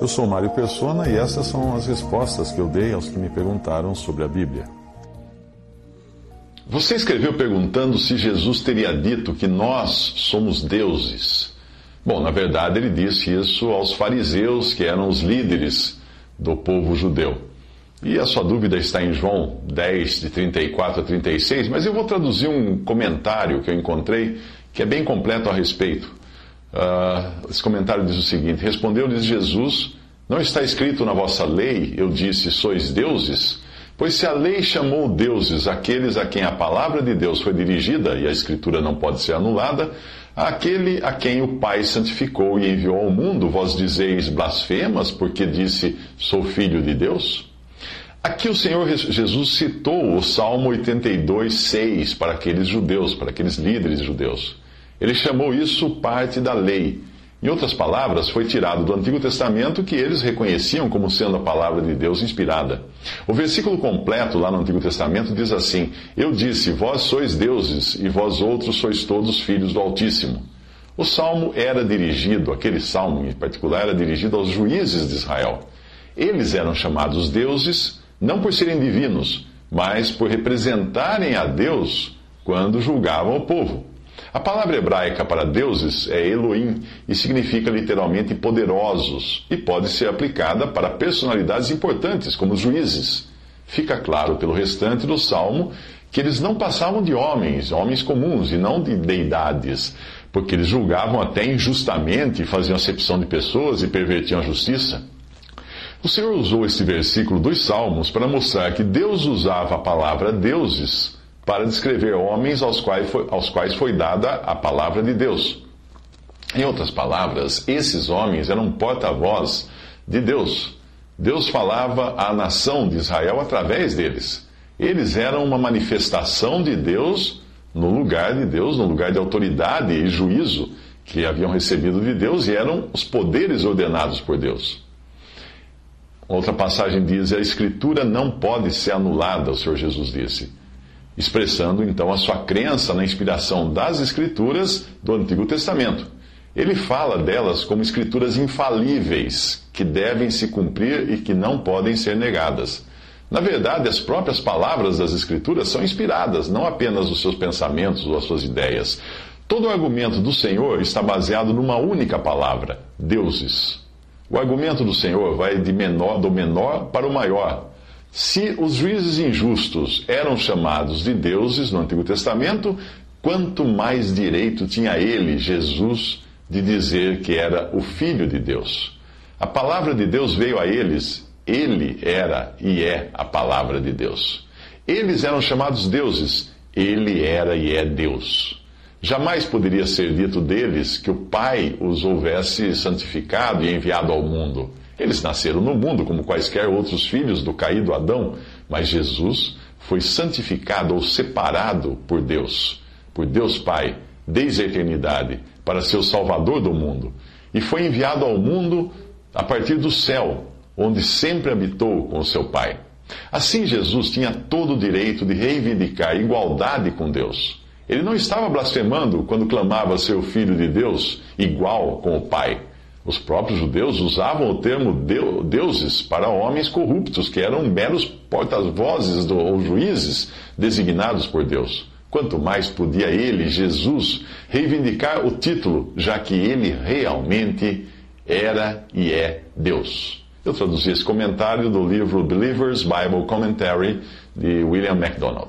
Eu sou Mário Persona e essas são as respostas que eu dei aos que me perguntaram sobre a Bíblia. Você escreveu perguntando se Jesus teria dito que nós somos deuses. Bom, na verdade, ele disse isso aos fariseus, que eram os líderes do povo judeu. E a sua dúvida está em João 10, de 34 a 36, mas eu vou traduzir um comentário que eu encontrei que é bem completo a respeito. Uh, esse comentário diz o seguinte: Respondeu-lhes Jesus: Não está escrito na vossa lei, eu disse, sois deuses? Pois se a lei chamou deuses aqueles a quem a palavra de Deus foi dirigida, e a Escritura não pode ser anulada, aquele a quem o Pai santificou e enviou ao mundo, vós dizeis blasfemas, porque disse, sou filho de Deus? Aqui o Senhor Jesus citou o Salmo 82, 6 para aqueles judeus, para aqueles líderes judeus. Ele chamou isso parte da lei. Em outras palavras, foi tirado do Antigo Testamento que eles reconheciam como sendo a palavra de Deus inspirada. O versículo completo lá no Antigo Testamento diz assim: Eu disse, vós sois deuses, e vós outros sois todos filhos do Altíssimo. O salmo era dirigido, aquele salmo em particular, era dirigido aos juízes de Israel. Eles eram chamados deuses, não por serem divinos, mas por representarem a Deus quando julgavam o povo. A palavra hebraica para deuses é Elohim e significa literalmente poderosos e pode ser aplicada para personalidades importantes, como juízes. Fica claro pelo restante do salmo que eles não passavam de homens, homens comuns, e não de deidades, porque eles julgavam até injustamente, faziam acepção de pessoas e pervertiam a justiça. O Senhor usou este versículo dos Salmos para mostrar que Deus usava a palavra deuses para descrever homens aos quais, foi, aos quais foi dada a palavra de Deus. Em outras palavras, esses homens eram porta-voz de Deus. Deus falava à nação de Israel através deles. Eles eram uma manifestação de Deus no lugar de Deus, no lugar de autoridade e juízo que haviam recebido de Deus e eram os poderes ordenados por Deus. Outra passagem diz: a Escritura não pode ser anulada, o Senhor Jesus disse expressando então a sua crença na inspiração das Escrituras do Antigo Testamento. Ele fala delas como escrituras infalíveis, que devem se cumprir e que não podem ser negadas. Na verdade, as próprias palavras das Escrituras são inspiradas, não apenas os seus pensamentos ou as suas ideias. Todo o argumento do Senhor está baseado numa única palavra: deuses. O argumento do Senhor vai de menor, do menor para o maior, se os juízes injustos eram chamados de deuses no Antigo Testamento, quanto mais direito tinha ele, Jesus, de dizer que era o Filho de Deus. A palavra de Deus veio a eles, ele era e é a palavra de Deus. Eles eram chamados deuses, ele era e é Deus. Jamais poderia ser dito deles que o Pai os houvesse santificado e enviado ao mundo. Eles nasceram no mundo como quaisquer outros filhos do caído Adão, mas Jesus foi santificado ou separado por Deus, por Deus Pai, desde a eternidade, para ser o Salvador do mundo. E foi enviado ao mundo a partir do céu, onde sempre habitou com o seu Pai. Assim, Jesus tinha todo o direito de reivindicar igualdade com Deus. Ele não estava blasfemando quando clamava ser o Filho de Deus, igual com o Pai. Os próprios judeus usavam o termo deuses para homens corruptos, que eram meros porta-vozes ou juízes designados por Deus. Quanto mais podia ele, Jesus, reivindicar o título, já que ele realmente era e é Deus. Eu traduzi esse comentário do livro Believer's Bible Commentary de William MacDonald.